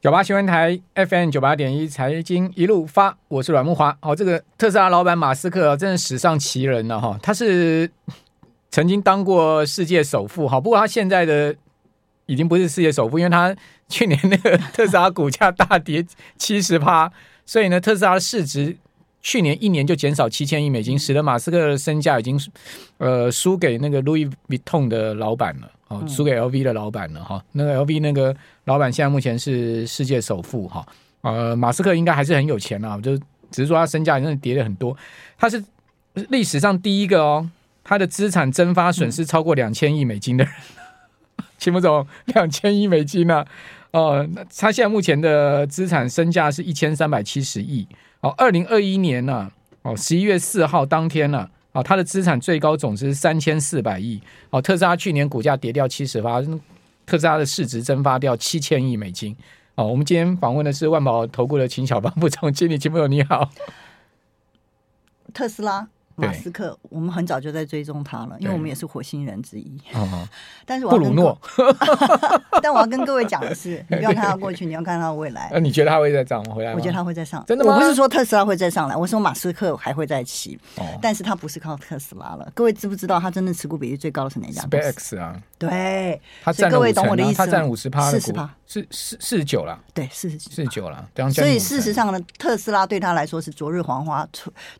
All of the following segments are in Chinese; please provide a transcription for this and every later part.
九八新闻台 FM 九八点一财经一路发，我是阮慕驊。好，这个特斯拉老板马斯克真的史上奇人了哈，他是曾经当过世界首富，好，不过他现在的已经不是世界首富，因为他去年那个 特斯拉股价大跌七十趴，所以呢，特斯拉市值去年一年就减少七千亿美金，使得马斯克的身价已经呃输给那个 Louis Vuitton 的老板了。哦，输给 LV 的老板了哈，那个 LV 那个老板现在目前是世界首富哈，呃，马斯克应该还是很有钱啊，就只是说他身价真的跌了很多，他是历史上第一个哦，他的资产蒸发损失超过两千亿美金的人，秦副总，两千亿美金呢、啊？哦，那他现在目前的资产身价是一千三百七十亿，哦，二零二一年呢、啊，哦，十一月四号当天呢、啊。啊，它的资产最高总值三千四百亿。哦，特斯拉去年股价跌掉七十八，特斯拉的市值蒸发掉七千亿美金。哦，我们今天访问的是万宝投顾的秦小芳副总经理，秦朋友你好。特斯拉。马斯克，我们很早就在追踪他了，因为我们也是火星人之一。但是我要跟布鲁诺，但我要跟各位讲的是，你不要看他过去，你要看他未来。那你觉得他会再涨回来吗？我觉得他会再上。真的吗？我不是说特斯拉会再上来，我说马斯克还会再起。但是他不是靠特斯拉了。各位知不知道他真正持股比例最高的是哪家？SpaceX 啊。对，他占各位懂我的意思。他占五十趴，四十趴，是四四十九了。对，四十四十九了。所以事实上呢，特斯拉对他来说是昨日黄花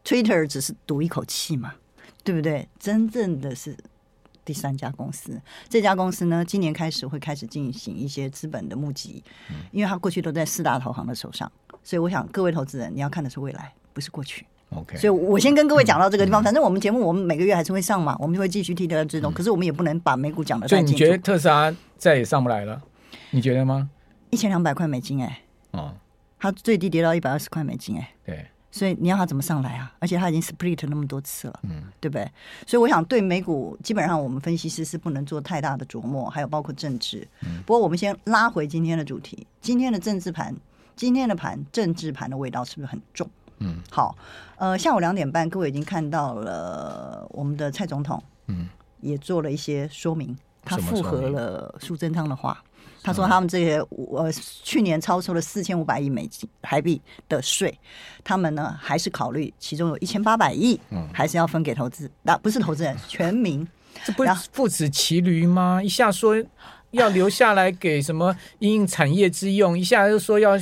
，Twitter 只是赌一口气嘛。对不对？真正的是第三家公司，这家公司呢，今年开始会开始进行一些资本的募集，因为它过去都在四大投行的手上，所以我想各位投资人，你要看的是未来，不是过去。OK，所以我先跟各位讲到这个地方。反正我们节目我们每个月还是会上嘛，我们就会继续替大家追踪。可是我们也不能把美股讲的太清楚。所以你觉得特斯拉再也上不来了？你觉得吗？一千两百块美金哎，哦，它最低跌到一百二十块美金哎，对。所以你要它怎么上来啊？而且它已经 split 那么多次了，嗯，对不对？所以我想对美股基本上我们分析师是不能做太大的琢磨，还有包括政治。嗯，不过我们先拉回今天的主题，今天的政治盘，今天的盘政治盘的味道是不是很重？嗯，好，呃，下午两点半，各位已经看到了我们的蔡总统，嗯，也做了一些说明，他附和了苏贞昌的话。他说：“他们这些我去年超出了四千五百亿美金台币的税，他们呢还是考虑其中有一千八百亿，嗯还是要分给投资，那不是投资人，全民。这不是父子骑驴吗？一下说要留下来给什么因应产业之用，一下又说要。”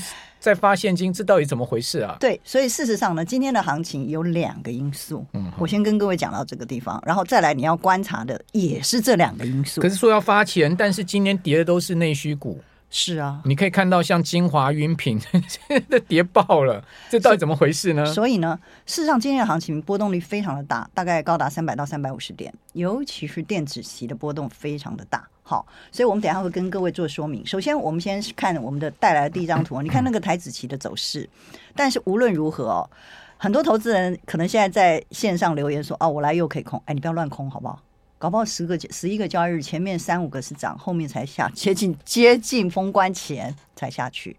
再发现金，这到底怎么回事啊？对，所以事实上呢，今天的行情有两个因素。嗯，我先跟各位讲到这个地方，然后再来你要观察的也是这两个因素。可是说要发钱，但是今天跌的都是内需股。是啊，你可以看到像精华云品现在都跌爆了，这到底怎么回事呢？所以呢，事实上今天的行情波动率非常的大，大概高达三百到三百五十点，尤其是电子期的波动非常的大。好，所以我们等一下会跟各位做说明。首先，我们先看我们的带来的第一张图，你看那个台子期的走势。但是无论如何哦，很多投资人可能现在在线上留言说：“哦，我来又可以空。”哎，你不要乱空好不好？搞不好十个、十一个交易日，前面三五个是涨，后面才下，接近接近封关前才下去。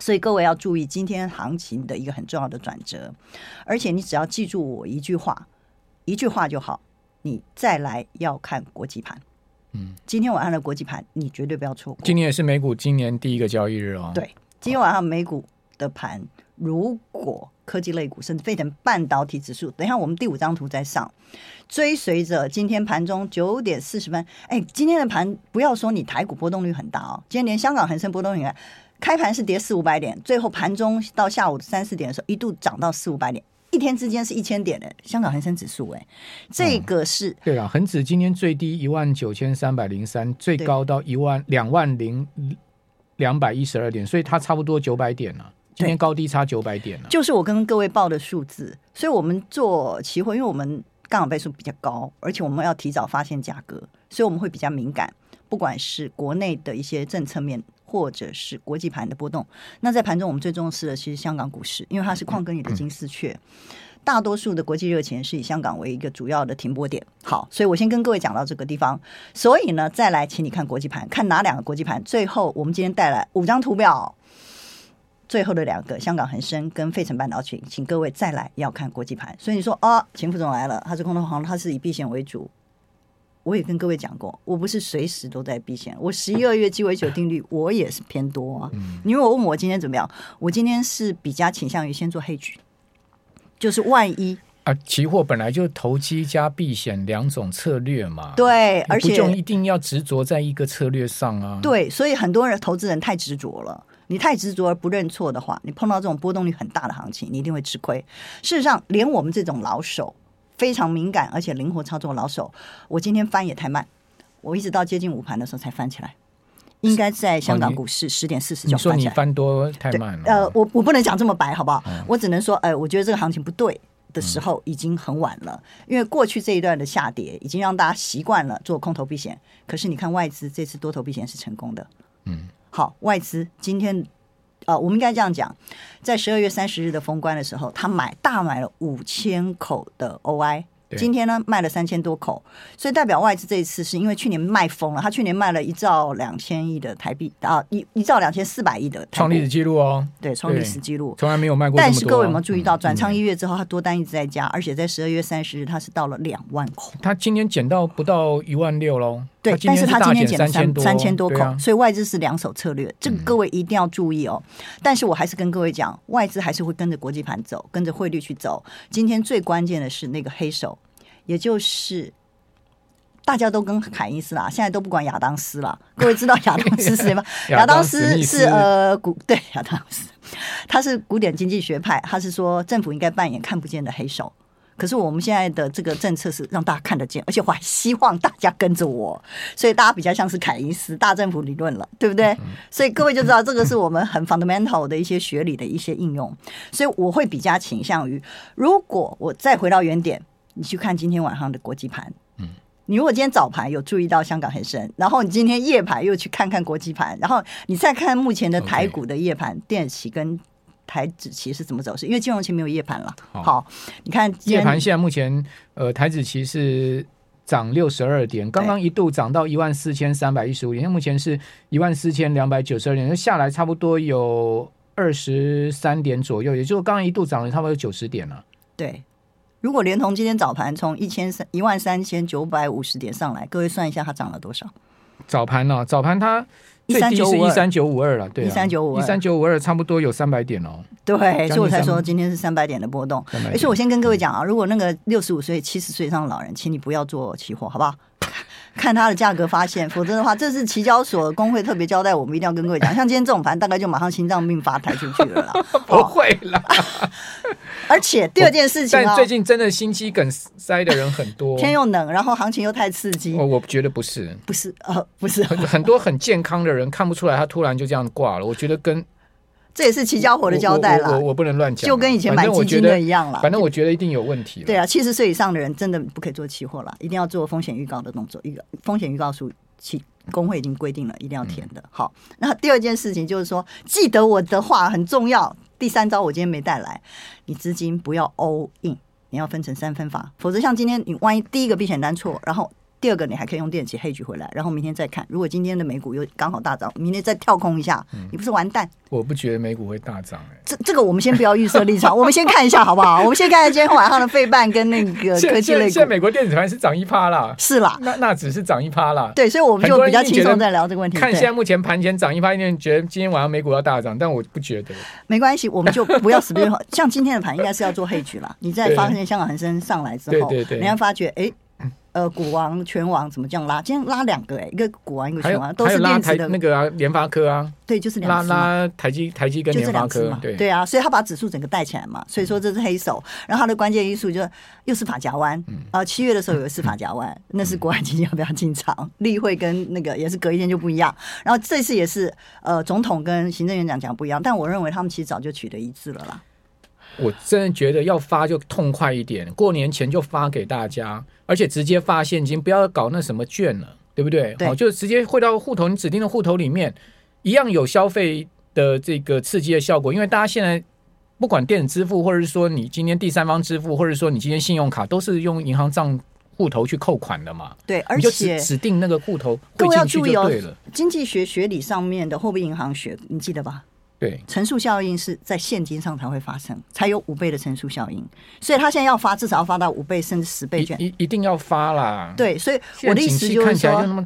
所以各位要注意今天行情的一个很重要的转折。而且你只要记住我一句话，一句话就好，你再来要看国际盘。嗯，今天晚上的国际盘你绝对不要错过。今年也是美股今年第一个交易日哦。对，今天晚上美股的盘，如果科技类股甚至费城半导体指数，等一下我们第五张图再上。追随着今天盘中九点四十分，哎，今天的盘不要说你台股波动率很大哦，今天连香港恒生波动率，开盘是跌四五百点，最后盘中到下午三四点的时候一度涨到四五百点，一天之间是一千点的香港恒生指数，哎，这个是、嗯、对啊，恒指今天最低一万九千三百零三，最高到一万两万零两百一十二点，所以它差不多九百点了、啊。今天高低差九百点了、啊，就是我跟各位报的数字，所以我们做期货，因为我们。杠杆倍数比较高，而且我们要提早发现价格，所以我们会比较敏感。不管是国内的一些政策面，或者是国际盘的波动，那在盘中我们最重视的其实香港股市，因为它是矿根里的金丝雀。大多数的国际热钱是以香港为一个主要的停泊点。好，所以我先跟各位讲到这个地方。所以呢，再来请你看国际盘，看哪两个国际盘。最后，我们今天带来五张图表。最后的两个，香港恒生跟费城半导体，请各位再来要看国际盘。所以你说啊，秦副总来了，他是空头行，他是以避险为主。我也跟各位讲过，我不是随时都在避险。我十一二月鸡尾酒定律，我也是偏多啊。嗯、因为我问我今天怎么样，我今天是比较倾向于先做 hedge，就是万一。啊，期货本来就投机加避险两种策略嘛。对，而且不一定要执着在一个策略上啊。对，所以很多人投资人太执着了。你太执着而不认错的话，你碰到这种波动率很大的行情，你一定会吃亏。事实上，连我们这种老手，非常敏感而且灵活操作的老手，我今天翻也太慢，我一直到接近午盘的时候才翻起来。应该在香港股市十点四十就翻起来。你说你翻多太慢了。呃，我我不能讲这么白，好不好？嗯、我只能说，哎、呃，我觉得这个行情不对。的时候已经很晚了，因为过去这一段的下跌已经让大家习惯了做空头避险。可是你看外资这次多头避险是成功的，嗯，好，外资今天呃，我们应该这样讲，在十二月三十日的封关的时候，他买大买了五千口的 OI。今天呢，卖了三千多口，所以代表外资这一次是因为去年卖疯了，他去年卖了一兆两千亿的台币啊，一一兆两千四百亿的创历史记录哦，对，创历史记录，从来没有卖过。但是各位有没有注意到，转仓一月之后，他多单一直在加，而且在十二月三十日，他是到了两万口，他今天减到不到一万六喽。对，但是他今天减了三三千多口，啊、所以外资是两手策略，这个各位一定要注意哦。嗯、但是我还是跟各位讲，外资还是会跟着国际盘走，跟着汇率去走。今天最关键的是那个黑手。也就是大家都跟凯因斯啦，现在都不管亚当斯了。各位知道亚当斯是谁吗？亚当斯是呃古对亚当斯，他是古典经济学派，他是说政府应该扮演看不见的黑手。可是我们现在的这个政策是让大家看得见，而且我还希望大家跟着我，所以大家比较像是凯因斯大政府理论了，对不对？所以各位就知道这个是我们很 fundamental 的一些学理的一些应用。所以我会比较倾向于，如果我再回到原点。你去看今天晚上的国际盘，嗯，你如果今天早盘有注意到香港恒生，然后你今天夜盘又去看看国际盘，然后你再看目前的台股的夜盘，电子期跟台指期是怎么走势？因为金融期没有夜盘了。好，好，你看夜盘现在目前，呃，台指期是涨六十二点，刚刚一度涨到一万四千三百一十五点，现在目前是一万四千两百九十二点，就下来差不多有二十三点左右，也就是刚刚一度涨了差不多有九十点了。对。如果连同今天早盘从一千三一万三千九百五十点上来，各位算一下它涨了多少？早盘呢、哦？早盘它最低是一三九五二了，对、啊，一三九五二，一三九五二差不多有三百点哦。对，所以我才说今天是三百点的波动。而且我先跟各位讲啊，如果那个六十五岁、七十岁以上的老人，请你不要做期货，好不好？看它的价格发现，否则的话，这是期交所工会特别交代，我们一定要跟各位讲。像今天这种盘，大概就马上心脏病发抬出去了啦。不会啦。而且第二件事情、哦，但最近真的心肌梗塞的人很多，天又冷，然后行情又太刺激。哦我觉得不是，不是呃，不是很很多很健康的人看不出来，他突然就这样挂了。我觉得跟。这也是期交火的交代了，我我，我，不能乱讲，就跟以前买基金的一样了。反正我觉得一定有问题。对啊，七十岁以上的人真的不可以做期货了，一定要做风险预告的动作。预风险预告书，期工会已经规定了，一定要填的。嗯、好，那第二件事情就是说，记得我的话很重要。第三招我今天没带来，你资金不要 all in，你要分成三分法，否则像今天你万一第一个避险单错，然后。第二个，你还可以用电子 hedge 回来，然后明天再看。如果今天的美股又刚好大涨，明天再跳空一下，你不是完蛋？我不觉得美股会大涨，哎，这这个我们先不要预设立场，我们先看一下好不好？我们先看一下今天晚上的费半跟那个 科技类股。现在美国电子盘是涨一趴啦，是啦，那那只是涨一趴啦。对，所以我们就比较轻松在聊这个问题。看现在目前盘前涨一趴，因为觉得今天晚上美股要大涨，但我不觉得。没关系，我们就不要死逼。像今天的盘应该是要做 hedge 啦。你在发现香港恒生上来之后，对对对，你要发觉哎。呃，股王、拳王怎么这样拉？今天拉两个哎、欸，一个股王，一个拳王，都是电子的。那个啊，联发科啊，对，就是拉拉台积、台积跟联发科嘛，对对啊，所以他把指数整个带起来嘛，所以说这是黑手。然后它的关键因素就是又是法夹湾，啊、七月的时候有一次法夹湾，嗯、那是国安基金要不要进场？例会跟那个也是隔一天就不一样。然后这次也是呃，总统跟行政院长讲不一样，但我认为他们其实早就取得一致了啦。我真的觉得要发就痛快一点，过年前就发给大家，而且直接发现金，不要搞那什么券了，对不对？对，好，就直接汇到户头，你指定的户头里面，一样有消费的这个刺激的效果。因为大家现在不管电子支付，或者是说你今天第三方支付，或者说你今天信用卡，都是用银行账户头去扣款的嘛。对，而且指定那个户头汇进去就对了。经济学学理上面的货币银行学，你记得吧？对，乘数效应是在现金上才会发生，才有五倍的乘数效应。所以他现在要发，至少要发到五倍甚至十倍券，一一定要发啦。对，所以我的意思就是说，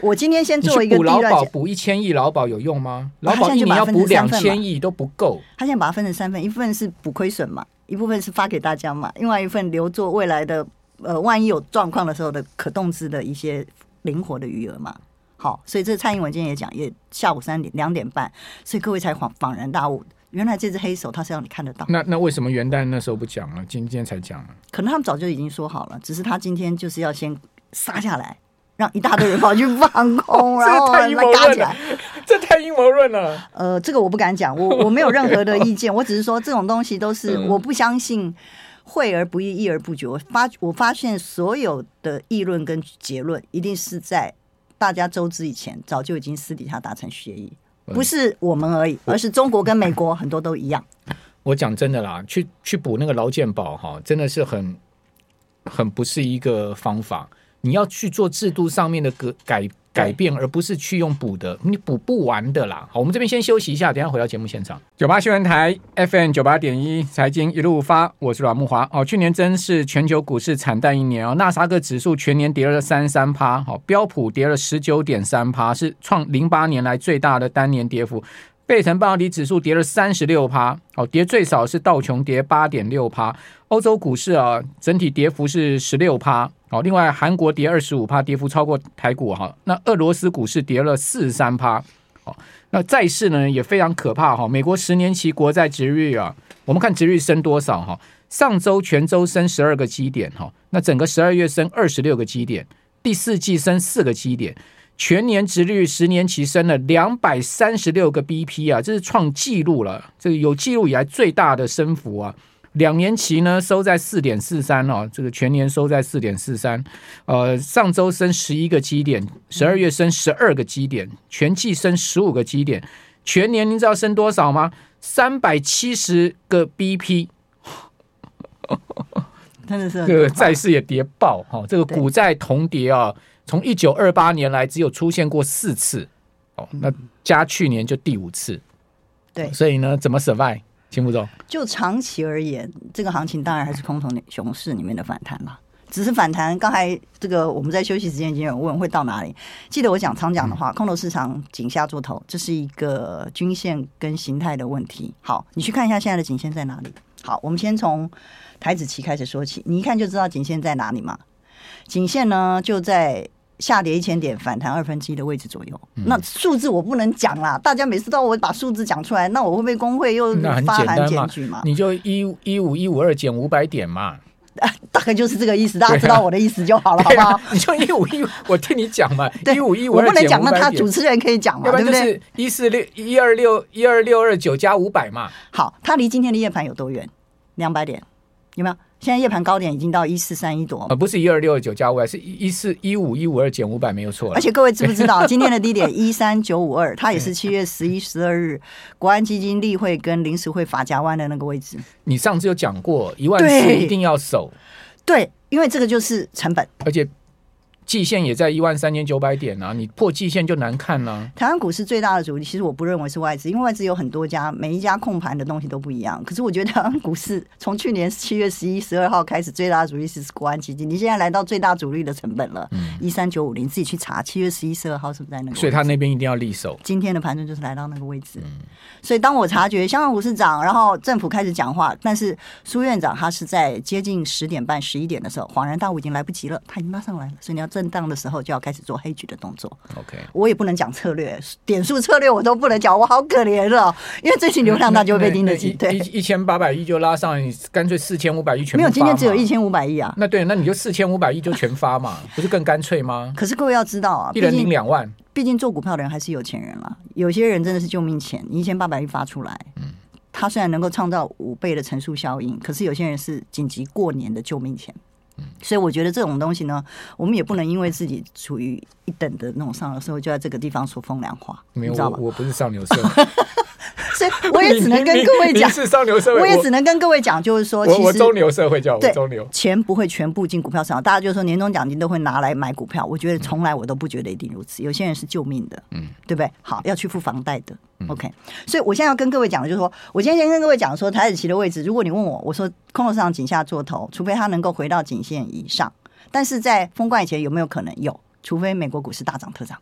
我今天先做一个补劳保，补一千亿劳保有用吗？劳保一年要补两千亿都不够。他现在把它分成三份，一部分是补亏损嘛，一部分是发给大家嘛，另外一份留作未来的呃，万一有状况的时候的可动资的一些灵活的余额嘛。好，所以这蔡英文今天也讲，也下午三点两点半，所以各位才恍恍然大悟，原来这只黑手他是让你看得到。那那为什么元旦那时候不讲了？今天才讲了？可能他们早就已经说好了，只是他今天就是要先杀下来，让一大堆人跑去放空，然后来打起来。这太阴谋论了。呃，这个我不敢讲，我我没有任何的意见，我只是说这种东西都是 我不相信会而不议，议而不决。我发我发现所有的议论跟结论一定是在。大家周知以前，早就已经私底下达成协议，不是我们而已，而是中国跟美国很多都一样。我讲真的啦，去去补那个劳健保哈，真的是很很不是一个方法。你要去做制度上面的改改改变，而不是去用补的，你补不完的啦。好，我们这边先休息一下，等下回到节目现场。九八新闻台 FM 九八点一财经一路发，我是阮木华。哦，去年真是全球股市惨淡一年哦，纳斯达克指数全年跌了三三趴，好，标普跌了十九点三趴，是创零八年来最大的单年跌幅。费城半导体指数跌了三十六趴，好，跌最少是道琼跌八点六趴。欧洲股市啊，整体跌幅是十六趴。好，另外韩国跌二十五趴，跌幅超过台股哈。那俄罗斯股市跌了四十三趴。好，那债市呢也非常可怕哈。美国十年期国债殖率啊，我们看殖率升多少哈？上周全周升十二个基点哈，那整个十二月升二十六个基点，第四季升四个基点。全年殖率十年期升了两百三十六个 BP 啊，这是创纪录了，这个有记录以来最大的升幅啊。两年期呢收在四点四三哦，这个全年收在四点四三。呃，上周升十一个基点，十二月升十二个基点，全季升十五个基点，全年您知道升多少吗？三百七十个 BP，真的是这个债市也跌爆哈，这个股债同跌啊。从一九二八年来，只有出现过四次，哦，那加去年就第五次，对，所以呢，怎么 survive？秦副总，就长期而言，这个行情当然还是空头熊市里面的反弹嘛。只是反弹，刚才这个我们在休息时间已经有问会到哪里？记得我讲常讲的话，空头市场井下做头，这是一个均线跟形态的问题。好，你去看一下现在的颈线在哪里？好，我们先从台子期开始说起，你一看就知道颈线在哪里嘛。颈线呢就在。下跌一千点，反弹二分之一的位置左右。嗯、那数字我不能讲啦，大家每次都我把数字讲出来，那我会不会工会又发函检举嘛？你就一一五一五二减五百点嘛，大概就是这个意思，大家知道我的意思就好了，好不好？你就一五一五，我听你讲嘛，一五一五我不能讲，那他主持人可以讲嘛，对不对一四六一二六一二六二九加五百嘛。好，他离今天的夜盘有多远？两百点，有没有？现在夜盘高点已经到一四三一多，呃，不是一二六二九加五百，是一四一五一五二减五百，没有错。而且各位知不知道，今天的低点一三九五二，它也是七月十一、十二日国安基金例会跟临时会法夹湾的那个位置。你上次有讲过，一万四一定要守。对，因为这个就是成本，而且。季线也在一万三千九百点啊，你破季线就难看了，啊。台湾股市最大的主力，其实我不认为是外资，因为外资有很多家，每一家控盘的东西都不一样。可是我觉得台湾股市从去年七月十一、十二号开始，最大的主力是国安基金。你现在来到最大主力的成本了，一三九五零，自己去查，七月十一、十二号是不是在那个？所以他那边一定要立守。今天的盘中就是来到那个位置。嗯、所以当我察觉香港股市涨，然后政府开始讲话，但是苏院长他是在接近十点半、十一点的时候，恍然大悟，已经来不及了，他已经拉上来了。所以你要震荡的时候就要。开始做黑局的动作。OK，我也不能讲策略，点数策略我都不能讲，我好可怜哦。因为最近流量大就会被盯得紧。对，一千八百亿就拉上，你干脆四千五百亿全没有。今天只有一千五百亿啊。那对，那你就四千五百亿就全发嘛，不是更干脆吗？可是各位要知道啊，一人领两万，毕竟做股票的人还是有钱人了。有些人真的是救命钱，一千八百亿发出来，嗯，他虽然能够创造五倍的乘数效应，可是有些人是紧急过年的救命钱。所以我觉得这种东西呢，我们也不能因为自己处于一等的那种上流社会，就在这个地方说风凉话，没有，你知道吧？我我不是上流社会，所以我也只能跟各位讲，是上流社会，我也只能跟各位讲，就是说，我我中流社会叫我中流，钱不会全部进股票市场，大家就说年终奖金都会拿来买股票，我觉得从来我都不觉得一定如此，有些人是救命的，嗯，对不对？好，要去付房贷的，OK，所以我现在要跟各位讲的就是说，我今天先跟各位讲说，台子期的位置，如果你问我，我说空头市场井下做头，除非它能够回到颈线以上，但是在封关以前有没有可能有？除非美国股市大涨特涨。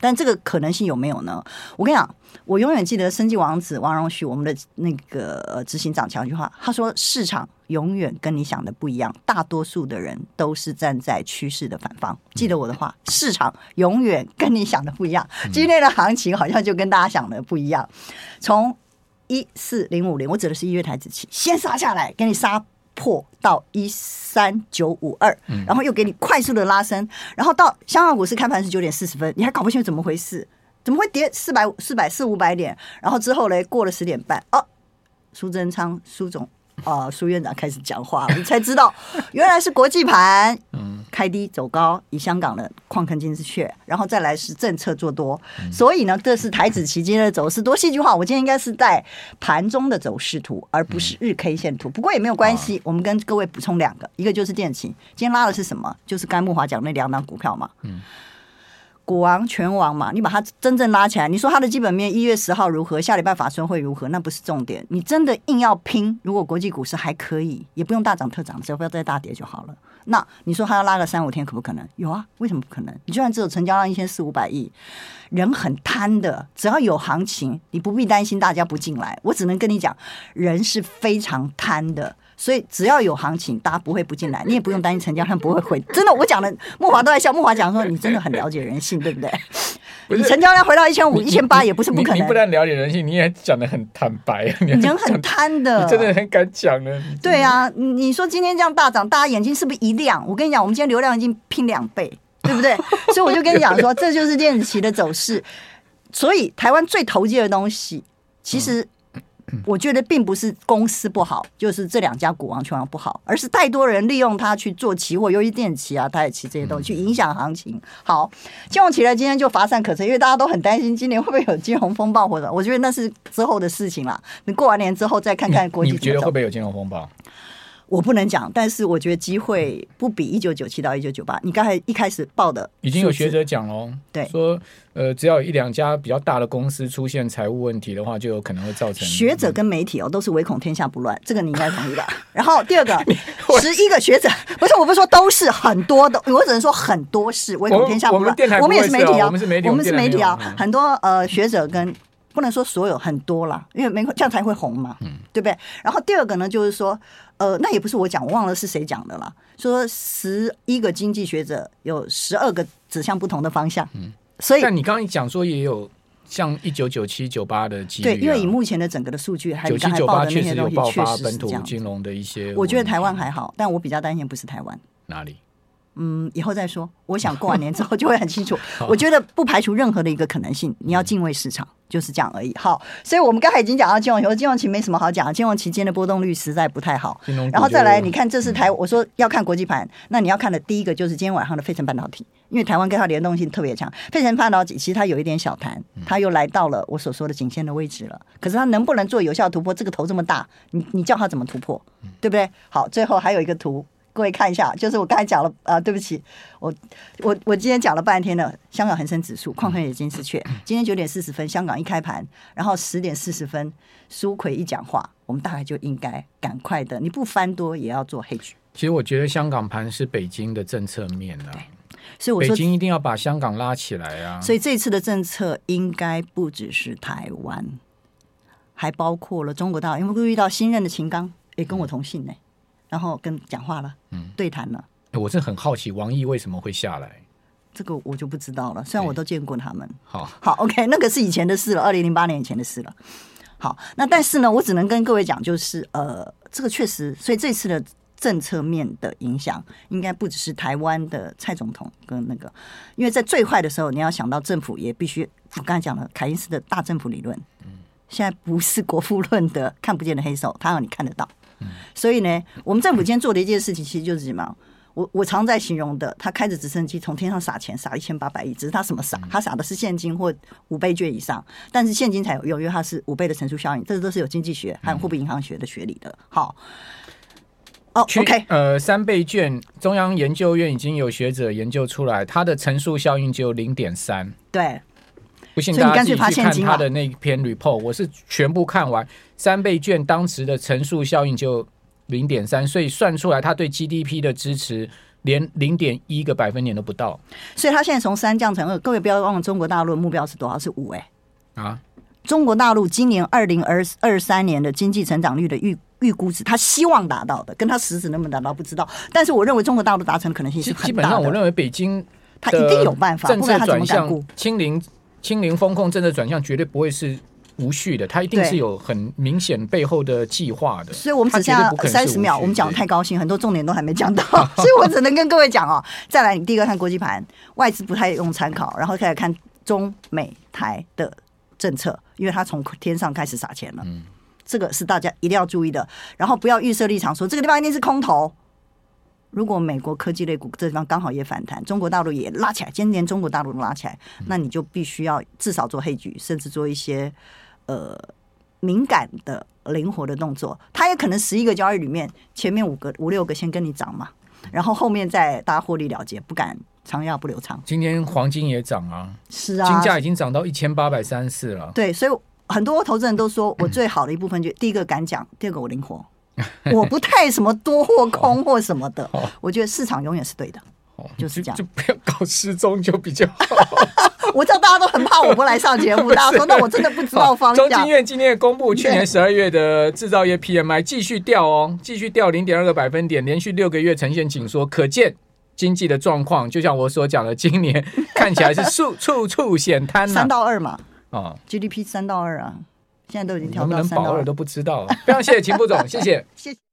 但这个可能性有没有呢？我跟你讲，我永远记得生计王子王荣旭，我们的那个执行长讲一句话，他说：“市场永远跟你想的不一样，大多数的人都是站在趋势的反方。”记得我的话，市场永远跟你想的不一样。今天的行情好像就跟大家想的不一样，从一四零五零，我指的是一月台子期，先杀下来，给你杀。破到一三九五二，然后又给你快速的拉升，然后到香港股市开盘是九点四十分，你还搞不清楚怎么回事，怎么会跌四百四百四五百点？然后之后嘞，过了十点半，哦，苏贞昌苏总。啊，苏院长开始讲话，你才知道原来是国际盘，开低走高，以香港的矿坑金丝雀，然后再来是政策做多，所以呢，这是台指期间的走势。多戏剧化，我今天应该是带盘中的走势图，而不是日 K 线图。不过也没有关系，我们跟各位补充两个，一个就是电琴，今天拉的是什么？就是刚才慕驊讲那两档股票嘛。嗯。股王权王嘛，你把它真正拉起来，你说它的基本面一月十号如何，下礼拜法说会如何，那不是重点。你真的硬要拼，如果国际股市还可以，也不用大涨特涨，只要不要再大跌就好了。那你说它要拉个三五天，可不可能？有啊，为什么不可能？你就算只有成交量一千四五百亿，人很贪的，只要有行情，你不必担心大家不进来。我只能跟你讲，人是非常贪的。所以只要有行情，大家不会不进来，你也不用担心成交量不会回。真的，我讲的木华都在笑。木华讲说，你真的很了解人性，对不对？你成交量回到一千五、一千八也不是不可能。你不但了解人性，你也讲的很坦白。你人很贪的，你真的很敢讲呢。对啊，你说今天这样大涨，大家眼睛是不是一亮？我跟你讲，我们今天流量已经拼两倍，对不对？所以我就跟你讲说，这就是电子期的走势。所以台湾最投机的东西，其实、嗯。我觉得并不是公司不好，就是这两家股王全王不好，而是太多人利用它去做期货，尤其电期啊、台期这些东西去影响行情。好，金融起来今天就乏善可陈，因为大家都很担心今年会不会有金融风暴，或者我觉得那是之后的事情了。你过完年之后再看看国际，你觉得会不会有金融风暴？我不能讲，但是我觉得机会不比一九九七到一九九八。你刚才一开始报的，已经有学者讲了，对，说呃，只要有一两家比较大的公司出现财务问题的话，就有可能会造成。学者跟媒体哦，都是唯恐天下不乱，这个你应该同意吧？然后第二个，十一个学者，不是，我不是说都是很多的，我只能说很多是唯恐天下不乱。我们，我们也是媒体啊，我们是媒体，我们是媒体啊，很多呃学者跟。不能说所有很多啦，因为没这样才会红嘛，嗯，对不对？然后第二个呢，就是说，呃，那也不是我讲，我忘了是谁讲的啦。说十一个经济学者有十二个指向不同的方向，嗯，所以但你刚刚讲说也有像一九九七九八的机率，啊，对，因为以目前的整个的数据，还有刚才报的那些东西，确实本土金融的一些，我觉得台湾还好，但我比较担心不是台湾哪里。嗯，以后再说。我想过完年之后就会很清楚。我觉得不排除任何的一个可能性，你要敬畏市场，就是这样而已。好，所以我们刚才已经讲到金融期，金融期没什么好讲，金融期间的波动率实在不太好。然后再来，你看这是台，我说要看国际盘，那你要看的第一个就是今天晚上的费城半导体，因为台湾跟它联动性特别强。费城半导体其实它有一点小弹，它又来到了我所说的颈线的位置了。可是它能不能做有效突破？这个头这么大，你你叫它怎么突破？对不对？好，最后还有一个图。各位看一下，就是我刚才讲了啊，对不起，我我我今天讲了半天的香港恒生指数，矿坑也金丝雀。今天九点四十分，香港一开盘，然后十点四十分，苏奎一讲话，我们大概就应该赶快的，你不翻多也要做 hedge。其实我觉得香港盘是北京的政策面啊，所以我说北京一定要把香港拉起来啊。所以这次的政策应该不只是台湾，还包括了中国大陆，因为遇到新任的秦刚也跟我同姓呢。然后跟讲话了，嗯，对谈了。我是很好奇，王毅为什么会下来？这个我就不知道了。虽然我都见过他们。好，好，OK，那个是以前的事了，二零零八年以前的事了。好，那但是呢，我只能跟各位讲，就是呃，这个确实，所以这次的政策面的影响，应该不只是台湾的蔡总统跟那个，因为在最坏的时候，你要想到政府也必须，我刚才讲了凯因斯的大政府理论，嗯，现在不是国富论的看不见的黑手，他让你看得到。所以呢，我们政府今天做的一件事情，其实就是什么？我我常在形容的，他开着直升机从天上撒钱，撒一千八百亿，只是他什么撒？他撒的是现金或五倍券以上，但是现金才有用，因为它是五倍的乘数效应，这都是有经济学和货币银行学的学理的。好，哦，OK，呃，三倍券，中央研究院已经有学者研究出来，它的乘数效应只有零点三。对，不信大家自己去看他的那篇 report，我是全部看完，三倍券当时的乘数效应就。零点三，所以算出来，他对 GDP 的支持连零点一个百分点都不到。所以他现在从三降成二。各位不要忘了，中国大陆的目标是多少？是五哎、欸。啊！中国大陆今年二零二二三年的经济成长率的预预估值，他希望达到的，跟他实质能不能达到不知道。但是我认为中国大陆达成的可能性是很大的。基本上，我认为北京他一定有办法，不然他怎么敢顾？清零清零风控政策转向绝对不会是。无序的，它一定是有很明显背后的计划的。所以我们只剩下三十秒，我们讲的太高兴，很多重点都还没讲到，所以我只能跟各位讲哦。再来，你第一个看国际盘，外资不太用参考，然后开始看中美台的政策，因为它从天上开始撒钱了。嗯，这个是大家一定要注意的。然后不要预设立场，说这个地方一定是空头。如果美国科技类股这地方刚好也反弹，中国大陆也拉起来，今年中国大陆都拉起来，那你就必须要至少做黑局，甚至做一些。呃，敏感的、灵活的动作，它也可能十一个交易里面，前面五个、五六个先跟你涨嘛，然后后面再大家获利了结，不敢长要不留仓。今天黄金也涨啊，是啊，金价已经涨到一千八百三十四了。对，所以很多投资人都说我最好的一部分就第一个敢讲，第二个我灵活，我不太什么多或空或什么的，我觉得市场永远是对的。就是这样，就，不要搞失踪就比较好。我知道大家都很怕我不来上节目，大家说那我真的不知道方向。中经院今天也公布去年十二月的制造业 PMI 继续掉哦，继续掉零点二个百分点，连续六个月呈现紧缩，可见经济的状况，就像我所讲的，今年看起来是处处处险滩。三到二嘛，啊，GDP 三到二啊，现在都已经调到三到二，能保二都不知道。非常谢谢秦副总，谢谢，谢谢。